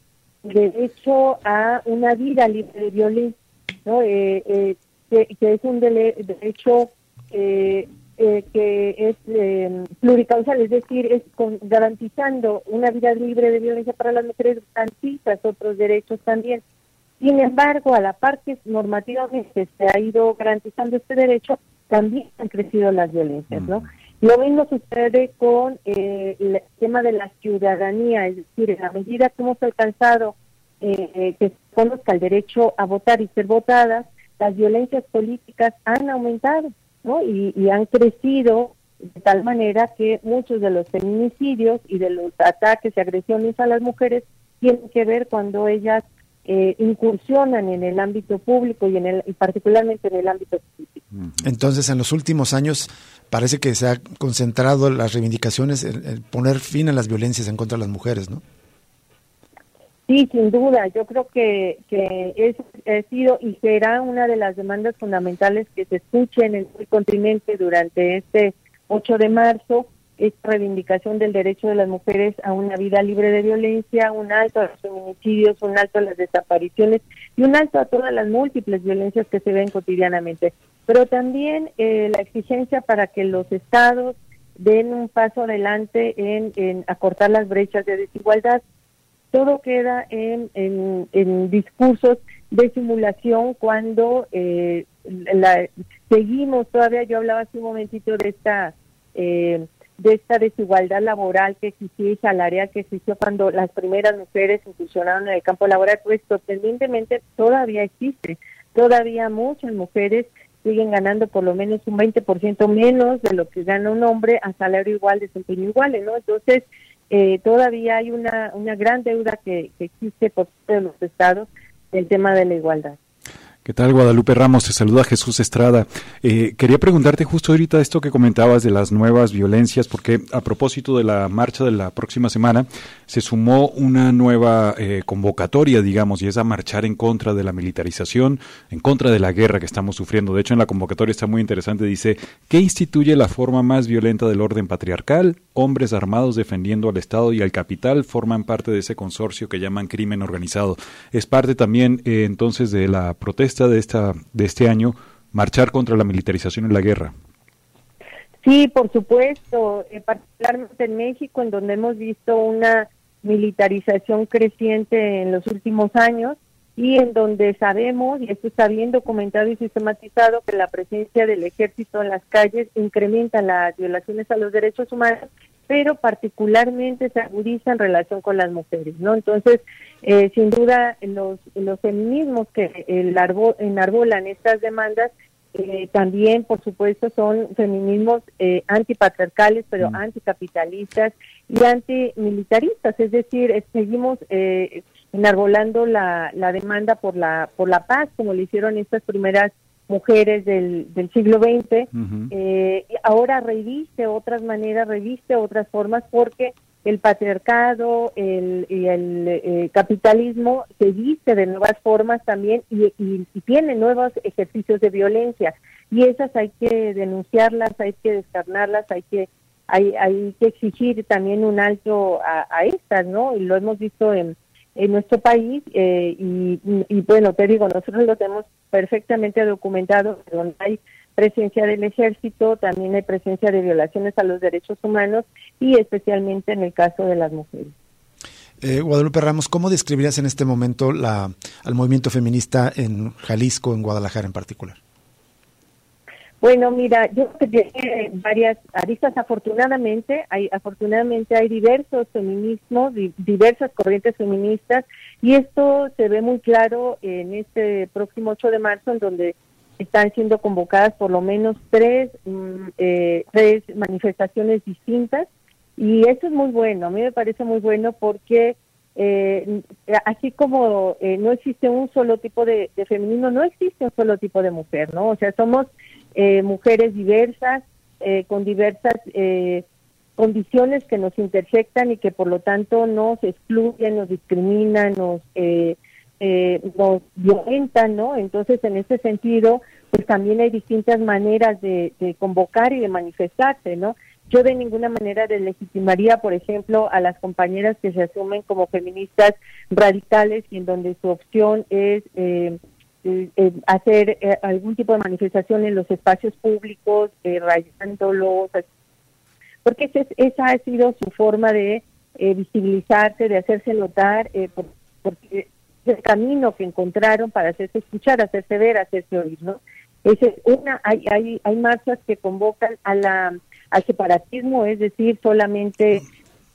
derecho a una vida libre de violencia. ¿no? que, es un derecho que es pluricausal, es decir, es garantizando una vida libre de violencia para las mujeres, garantiza otros derechos también. Sin embargo, a la par que normativamente se ha ido garantizando este derecho, también han crecido las violencias, ¿no? Lo mismo sucede con eh, el tema de la ciudadanía, es decir, en la medida que hemos alcanzado eh, eh, que se conozca el derecho a votar y ser votadas, las violencias políticas han aumentado, ¿no? Y, y han crecido de tal manera que muchos de los feminicidios y de los ataques y agresiones a las mujeres tienen que ver cuando ellas eh, incursionan en el ámbito público y en el y particularmente en el ámbito político. Entonces, en los últimos años parece que se ha concentrado las reivindicaciones en, poner fin a las violencias en contra de las mujeres, ¿no? Sí, sin duda. Yo creo que, que es, ha sido y será una de las demandas fundamentales que se escuche en el continente durante este 8 de marzo esta reivindicación del derecho de las mujeres a una vida libre de violencia, un alto a los feminicidios, un alto a las desapariciones y un alto a todas las múltiples violencias que se ven cotidianamente. Pero también eh, la exigencia para que los estados den un paso adelante en, acortar las brechas de desigualdad. Todo queda en, en, discursos de simulación cuando eh, la, seguimos todavía, yo hablaba hace un momentito de esta... Eh, de esta desigualdad laboral que existía y salarial que existió cuando las primeras mujeres incursionaron en el campo laboral, pues sorprendentemente todavía existe. Todavía muchas mujeres siguen ganando por lo menos un 20% menos de lo que gana un hombre a salario igual, desempeño igual, ¿no? Entonces, eh, todavía hay una, una gran deuda que, que existe por parte de los estados del tema de la igualdad. ¿Qué tal, Guadalupe Ramos? Te saluda Jesús Estrada. Eh, quería preguntarte justo ahorita esto que comentabas de las nuevas violencias, porque a propósito de la marcha de la próxima semana, se sumó una nueva eh, convocatoria, digamos, y es a marchar en contra de la militarización, en contra de la guerra que estamos sufriendo. De hecho, en la convocatoria está muy interesante, dice, ¿qué instituye la forma más violenta del orden patriarcal? Hombres armados defendiendo al Estado y al capital forman parte de ese consorcio que llaman crimen organizado. Es parte también, eh, entonces, de la protesta de, esta, de este año marchar contra la militarización en la guerra. Sí, por supuesto, eh, particularmente en México, en donde hemos visto una militarización creciente en los últimos años y en donde sabemos, y esto está bien documentado y sistematizado, que la presencia del ejército en las calles incrementa las violaciones a los derechos humanos, pero particularmente se agudiza en relación con las mujeres, ¿no? Entonces, eh, sin duda, los, los feminismos que el enarbolan estas demandas eh, también, por supuesto, son feminismos eh, antipatriarcales, pero mm. anticapitalistas y antimilitaristas. Es decir, seguimos eh, enarbolando la, la demanda por la, por la paz, como lo hicieron estas primeras mujeres del, del siglo XX. ahora reviste otras maneras, reviste otras formas, porque el patriarcado el, y el eh, capitalismo se viste de nuevas formas también y, tiene nuevos ejercicios de violencia y esas hay que denunciarlas, hay que descarnarlas, hay que hay, hay que exigir también un alto a, estas, ¿no? Y lo hemos visto en, en nuestro país eh, y, y, bueno, te digo, nosotros lo tenemos perfectamente documentado, donde hay presencia del ejército, también hay presencia de violaciones a los derechos humanos y especialmente en el caso de las mujeres. Eh, Guadalupe Ramos, ¿cómo describirías en este momento la, al movimiento feminista en Jalisco, en Guadalajara en particular? Bueno, mira, yo tiene varias aristas. Afortunadamente, hay afortunadamente hay diversos feminismos, diversas corrientes feministas, y esto se ve muy claro en este próximo 8 de marzo, en donde están siendo convocadas por lo menos tres, mm, eh, tres manifestaciones distintas y eso es muy bueno, a mí me parece muy bueno porque eh, así como eh, no existe un solo tipo de, feminismo, no existe un solo tipo de mujer, ¿no? O sea, somos mujeres diversas, con diversas condiciones que nos intersectan y que por lo tanto nos excluyen, nos discriminan, nos eh, nos violentan, ¿no? Entonces, en ese sentido, pues también hay distintas maneras de, convocar y de manifestarse, ¿no? Yo de ninguna manera deslegitimaría, por ejemplo, a las compañeras que se asumen como feministas radicales y en donde su opción es eh, hacer algún tipo de manifestación en los espacios públicos, rayándolos, porque esa ha sido su forma de visibilizarse, de hacerse notar, porque es el camino que encontraron para hacerse escuchar, hacerse ver, hacerse oír, ¿no? Es una, hay, hay, hay marchas que convocan a la, al separatismo, es decir, solamente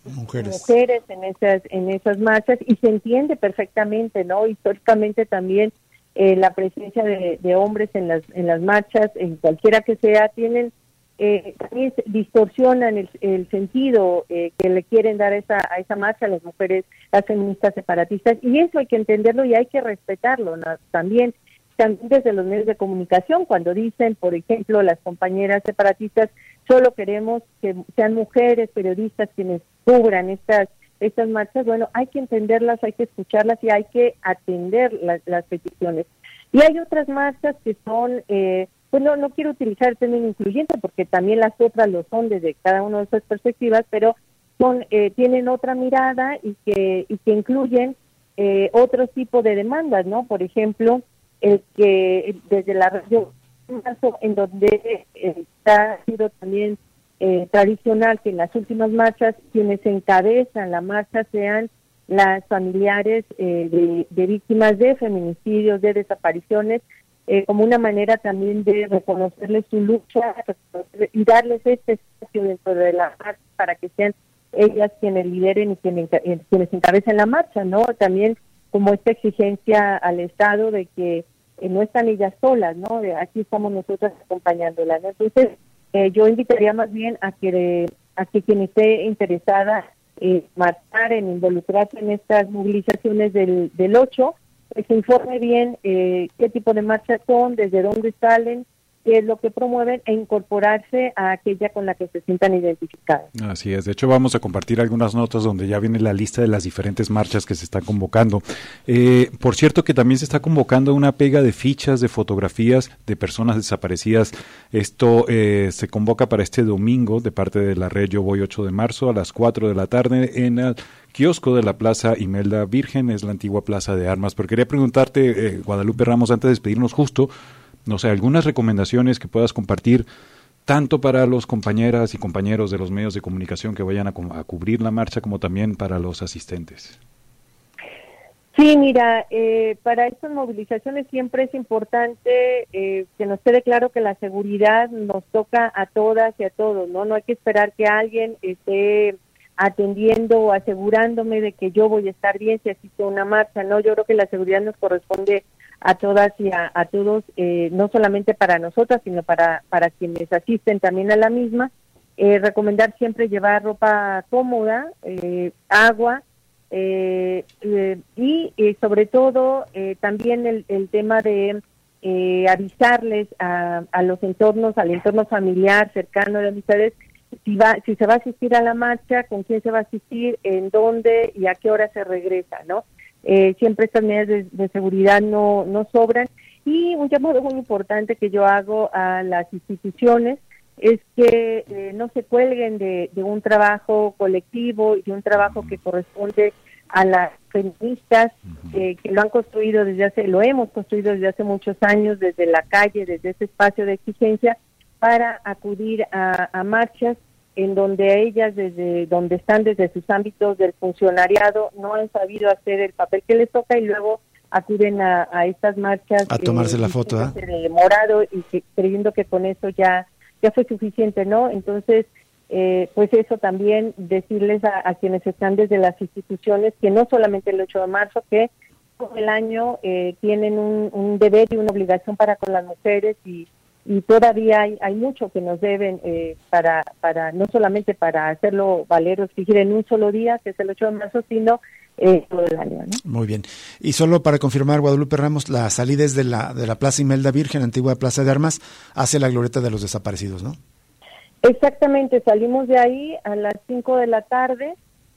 mujeres. mujeres en esas, en esas marchas, y se entiende perfectamente, ¿no? Históricamente también eh, la presencia de, de, hombres en las, en las marchas, en cualquiera que sea, tienen eh, también distorsionan el, el sentido eh, que le quieren dar a esa, a esa marcha las mujeres, las feministas separatistas, y eso hay que entenderlo y hay que respetarlo también, también desde los medios de comunicación, cuando dicen, por ejemplo, las compañeras separatistas, solo queremos que sean mujeres periodistas quienes cubran estas estas marchas, bueno, hay que entenderlas, hay que escucharlas y hay que atender las peticiones. Y hay otras marchas que son eh, pues no, quiero utilizar el término incluyente porque también las otras lo son desde cada una de esas perspectivas, pero son eh, tienen otra mirada y que, y que incluyen eh, otro tipo de demandas, ¿no? Por ejemplo, el que desde la región en donde está ha sido también eh, tradicional que en las últimas marchas quienes encabezan la marcha sean las familiares de, de, víctimas de feminicidios, de desapariciones, eh, como una manera también de reconocerles su lucha y darles este espacio dentro de la marcha para que sean ellas quienes lideren y quienes, eh, quienes encabecen la marcha, ¿no? También como esta exigencia al Estado de que eh, no están ellas solas, ¿no? aquí estamos nosotras acompañándolas. Entonces, yo invitaría más bien a que, a que quien esté interesada en marchar, en involucrarse en estas movilizaciones del, del 8, que se informe bien eh, qué tipo de marchas son, desde dónde salen, qué es lo que promueven e incorporarse a aquella con la que se sientan identificadas. Así es, de hecho vamos a compartir algunas notas donde ya viene la lista de las diferentes marchas que se están convocando. Eh, por cierto que también se está convocando una pega de fichas, de fotografías de personas desaparecidas. Esto eh, se convoca para este domingo de parte de la red Yo Voy 8 de marzo a las 4 de la tarde en el kiosco de la Plaza Imelda Virgen, es la antigua Plaza de Armas. Pero quería preguntarte, eh, Guadalupe Ramos, antes de despedirnos justo, no sé, algunas recomendaciones que puedas compartir tanto para los compañeras y compañeros de los medios de comunicación que vayan a, cubrir la marcha como también para los asistentes. Sí, mira, eh, para estas movilizaciones siempre es importante eh, que nos quede claro que la seguridad nos toca a todas y a todos, ¿no? No hay que esperar que alguien esté atendiendo o asegurándome de que yo voy a estar bien si asiste a una marcha, ¿no? Yo creo que la seguridad nos corresponde a todas y a, todos, eh, no solamente para nosotras, sino para, para quienes asisten también a la misma. Eh, recomendar siempre llevar ropa cómoda, eh, agua y sobre todo también el, tema de avisarles a, a, los entornos, al entorno familiar cercano de amistades, si, va, si se va a asistir a la marcha, con quién se va a asistir, en dónde y a qué hora se regresa, ¿no? Eh, siempre estas medidas de, seguridad no, no sobran. Y un llamado muy importante que yo hago a las instituciones es que eh, no se cuelguen de, un trabajo colectivo y de un trabajo que corresponde a las feministas eh, que lo han construido desde hace, lo hemos construido desde hace muchos años, desde la calle, desde ese espacio de exigencia, para acudir a marchas en donde ellas desde donde están desde sus ámbitos del funcionariado no han sabido hacer el papel que les toca y luego acuden a, estas marchas a tomarse la foto ¿eh? de morado y creyendo que con eso ya ya fue suficiente no entonces eh, pues eso también decirles a, quienes están desde las instituciones que no solamente el 8 de marzo que todo el año eh, tienen un, un deber y una obligación para con las mujeres y y todavía hay, hay mucho que nos deben eh, para, para, no solamente para hacerlo valer o exigir en un solo día, que es el 8 de marzo, sino eh, todo el año. Muy bien. Y solo para confirmar, Guadalupe Ramos, la salida es de la, de la Plaza Imelda Virgen, antigua Plaza de Armas, hacia la glorieta de los desaparecidos, ¿no? Exactamente, salimos de ahí a las 5 de la tarde.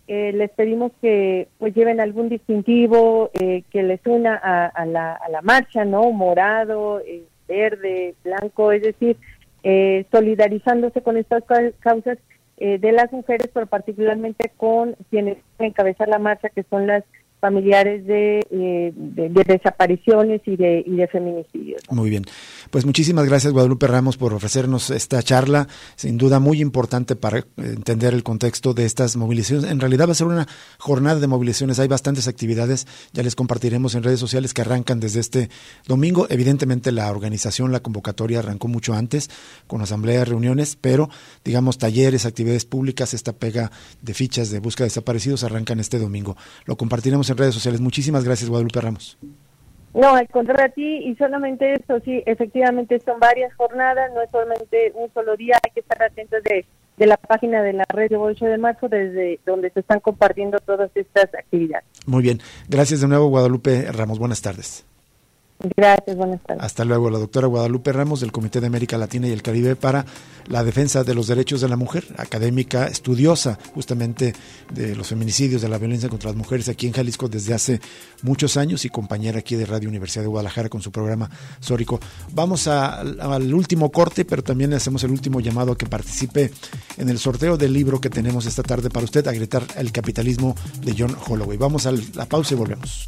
Eh, les pedimos que pues lleven algún distintivo que les una a, a, la, a la marcha, ¿no? Morado, eh, verde, blanco, es decir, eh, solidarizándose con estas causas eh, de las mujeres, pero particularmente con quienes encabezar la marcha, que son las familiares de, eh, desapariciones y de, y de feminicidios. Muy bien. Pues muchísimas gracias Guadalupe Ramos por ofrecernos esta charla, sin duda muy importante para entender el contexto de estas movilizaciones. En realidad va a ser una jornada de movilizaciones, hay bastantes actividades, ya les compartiremos en redes sociales que arrancan desde este domingo. Evidentemente la organización, la convocatoria arrancó mucho antes, con asambleas, reuniones, pero digamos talleres, actividades públicas, esta pega de fichas de búsqueda de desaparecidos arrancan este domingo. Lo compartiremos en redes sociales. Muchísimas gracias, Guadalupe Ramos. No, al contrario a ti, y solamente esto, sí, efectivamente son varias jornadas, no es solamente un solo día, hay que estar atentos de, de la página de la red de 8 de marzo, desde donde se están compartiendo todas estas actividades. Muy bien, gracias de nuevo, Guadalupe Ramos, buenas tardes. Gracias, buenas tardes. Hasta luego, la doctora Guadalupe Ramos del Comité de América Latina y el Caribe para la defensa de los derechos de la mujer, académica, estudiosa justamente de los feminicidios, de la violencia contra las mujeres aquí en Jalisco desde hace muchos años y compañera aquí de Radio Universidad de Guadalajara con su programa Sórico. Vamos al último corte, pero también le hacemos el último llamado a que participe en el sorteo del libro que tenemos esta tarde para usted, a gritar el capitalismo de John Holloway. Vamos a la pausa y volvemos.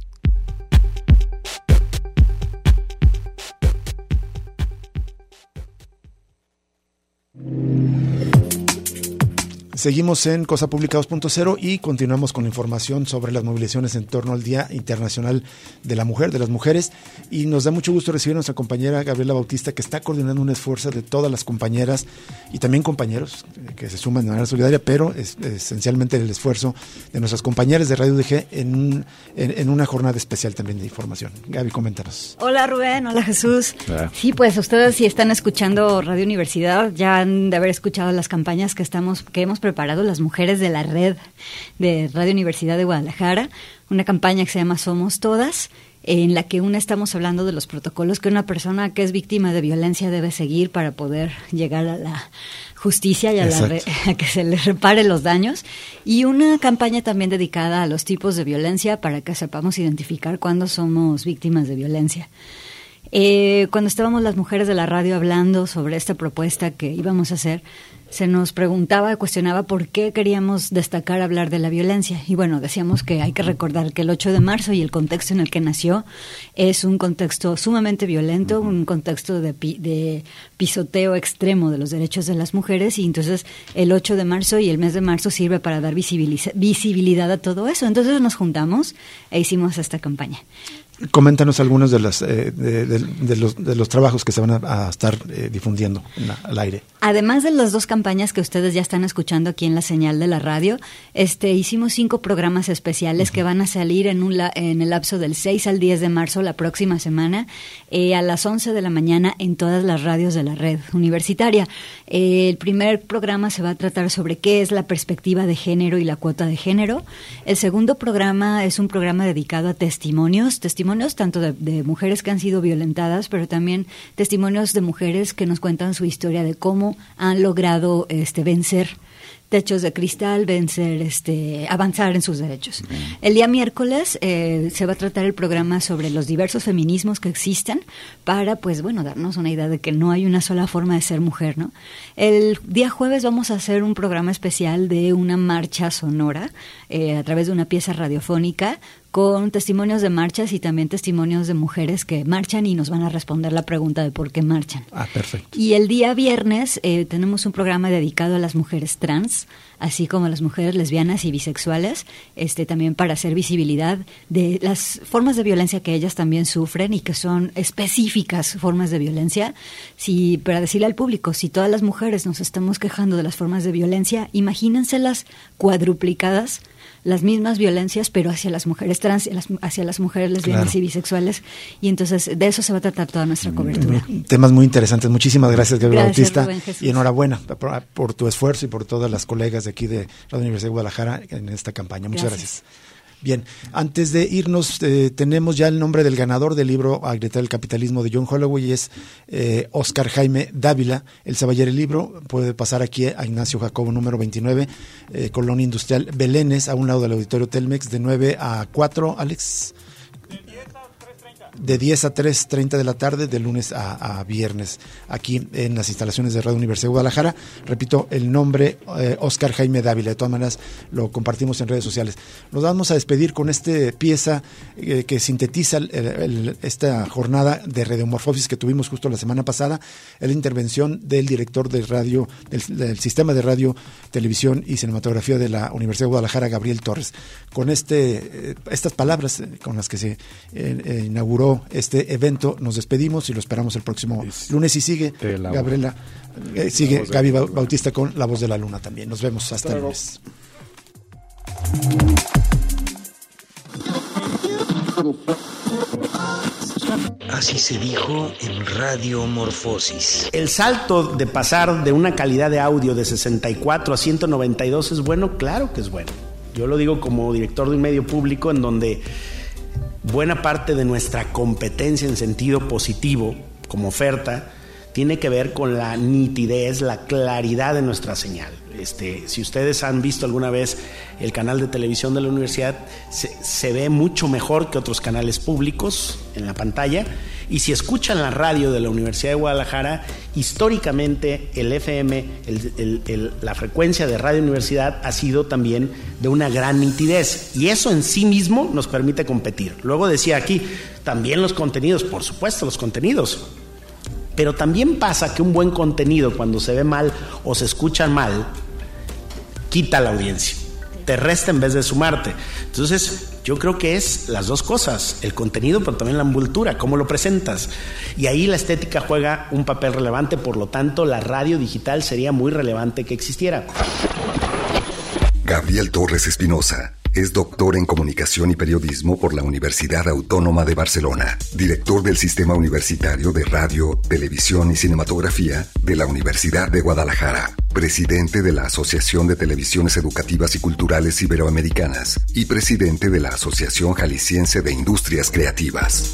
Seguimos en Cosa Pública 2.0 y continuamos con información sobre las movilizaciones en torno al Día Internacional de la Mujer, de las Mujeres. Y nos da mucho gusto recibir a nuestra compañera Gabriela Bautista, que está coordinando un esfuerzo de todas las compañeras y también compañeros eh, que se suman de manera solidaria, pero es, esencialmente el esfuerzo de nuestras compañeras de Radio DG en, en, una jornada especial también de información. Gaby, coméntanos. Hola Rubén, hola Jesús. Sí, pues ustedes si están escuchando Radio Universidad ya han de haber escuchado las campañas que estamos que hemos preparado preparado las mujeres de la red de Radio Universidad de Guadalajara, una campaña que se llama Somos Todas, en la que una estamos hablando de los protocolos que una persona que es víctima de violencia debe seguir para poder llegar a la justicia y a, <laughs> a, que se le repare los daños y una campaña también dedicada a los tipos de violencia para que sepamos identificar cuándo somos víctimas de violencia. Eh, cuando estábamos las mujeres de la radio hablando sobre esta propuesta que íbamos a hacer, se nos preguntaba, cuestionaba por qué queríamos destacar hablar de la violencia. Y bueno, decíamos que hay que recordar que el 8 de marzo y el contexto en el que nació es un contexto sumamente violento, un contexto de, de pisoteo extremo de los derechos de las mujeres y entonces el 8 de marzo y el mes de marzo sirve para dar visibilidad a todo eso. Entonces nos juntamos e hicimos esta campaña. Coméntanos algunos de, las, eh, de, los, de, los, trabajos que se van a, estar eh, difundiendo al aire. Además de las dos campañas que ustedes ya están escuchando aquí en la señal de la radio, este, hicimos cinco programas especiales que van a salir en, un en el lapso del 6 al 10 de marzo la próxima semana eh, a las 11 de la mañana en todas las radios de la red universitaria. el primer programa se va a tratar sobre qué es la perspectiva de género y la cuota de género. El segundo programa es un programa dedicado a testimonios, testimonios tanto de, mujeres que han sido violentadas, pero también testimonios de mujeres que nos cuentan su historia de cómo han logrado este, vencer techos de cristal, vencer, este, avanzar en sus derechos. El día miércoles eh, se va a tratar el programa sobre los diversos feminismos que existen para, pues bueno, darnos una idea de que no hay una sola forma de ser mujer, ¿no? El día jueves vamos a hacer un programa especial de una marcha sonora eh, a través de una pieza radiofónica con testimonios de marchas y también testimonios de mujeres que marchan y nos van a responder la pregunta de por qué marchan. Ah, perfecto. Y el día viernes eh, tenemos un programa dedicado a las mujeres trans, así como a las mujeres lesbianas y bisexuales, este también para hacer visibilidad de las formas de violencia que ellas también sufren y que son específicas formas de violencia. Si para decirle al público, si todas las mujeres nos estamos quejando de las formas de violencia, imagínenselas cuadruplicadas las mismas violencias, pero hacia las mujeres trans, hacia las mujeres lesbianas y bisexuales. Y entonces de eso se va a tratar toda nuestra cobertura. Temas muy interesantes. Muchísimas gracias, Gabriel Bautista. y enhorabuena por, tu esfuerzo y por todas las colegas de aquí de la Universidad de Guadalajara en esta campaña. Muchas gracias. Bien, antes de irnos, eh, tenemos ya el nombre del ganador del libro A gritar el capitalismo de John Holloway, y es eh, Oscar Jaime Dávila. El se el libro, puede pasar aquí a Ignacio Jacobo número 29, eh, Colonia Industrial Belénes, a un lado del auditorio Telmex, de 9 a 4, Alex de 10 a 3.30 de la tarde, de lunes a, viernes, aquí en las instalaciones de Radio Universidad de Guadalajara. Repito, el nombre eh, Oscar Jaime Dávila. De todas maneras, lo compartimos en redes sociales. Nos vamos a despedir con esta pieza eh, que sintetiza esta jornada de radiomorfosis que tuvimos justo la semana pasada, la intervención del director de radio, del, sistema de radio, televisión y cinematografía de la Universidad de Guadalajara, Gabriel Torres. Con este, eh, estas palabras con las que se inauguró este evento. Nos despedimos y lo esperamos el próximo lunes. Y sigue Gabriela, eh, sigue Gaby Bautista con La Voz de la Luna también. Nos vemos hasta, el lunes. Así se dijo en Radiomorfosis. El salto de pasar de una calidad de audio de 64 a 192 es bueno, claro que es bueno. Yo lo digo como director de un medio público en donde buena parte de nuestra competencia en sentido positivo como oferta tiene que ver con la nitidez, la claridad de nuestra señal. Este, si ustedes han visto alguna vez el canal de televisión de la universidad, se, ve mucho mejor que otros canales públicos en la pantalla. Y si escuchan la radio de la Universidad de Guadalajara, históricamente el FM, la frecuencia de Radio Universidad ha sido también de una gran nitidez. Y eso en sí mismo nos permite competir. Luego decía aquí, también los contenidos, por supuesto, los contenidos. Pero también pasa que un buen contenido, cuando se ve mal o se escucha mal, quita la audiencia, te resta en vez de sumarte. Entonces, yo creo que es las dos cosas, el contenido, pero también la envoltura, cómo lo presentas. Y ahí la estética juega un papel relevante, por lo tanto, la radio digital sería muy relevante que existiera. Gabriel Torres Espinosa es doctor en Comunicación y Periodismo por la Universidad Autónoma de Barcelona, director del Sistema Universitario de Radio, Televisión y Cinematografía de la Universidad de Guadalajara, presidente de la Asociación de Televisiones Educativas y Culturales Iberoamericanas y presidente de la Asociación Jalisciense de Industrias Creativas.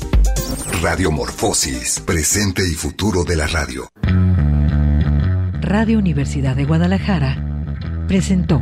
Radiomorfosis, presente y futuro de la radio. Radio Universidad de Guadalajara presentó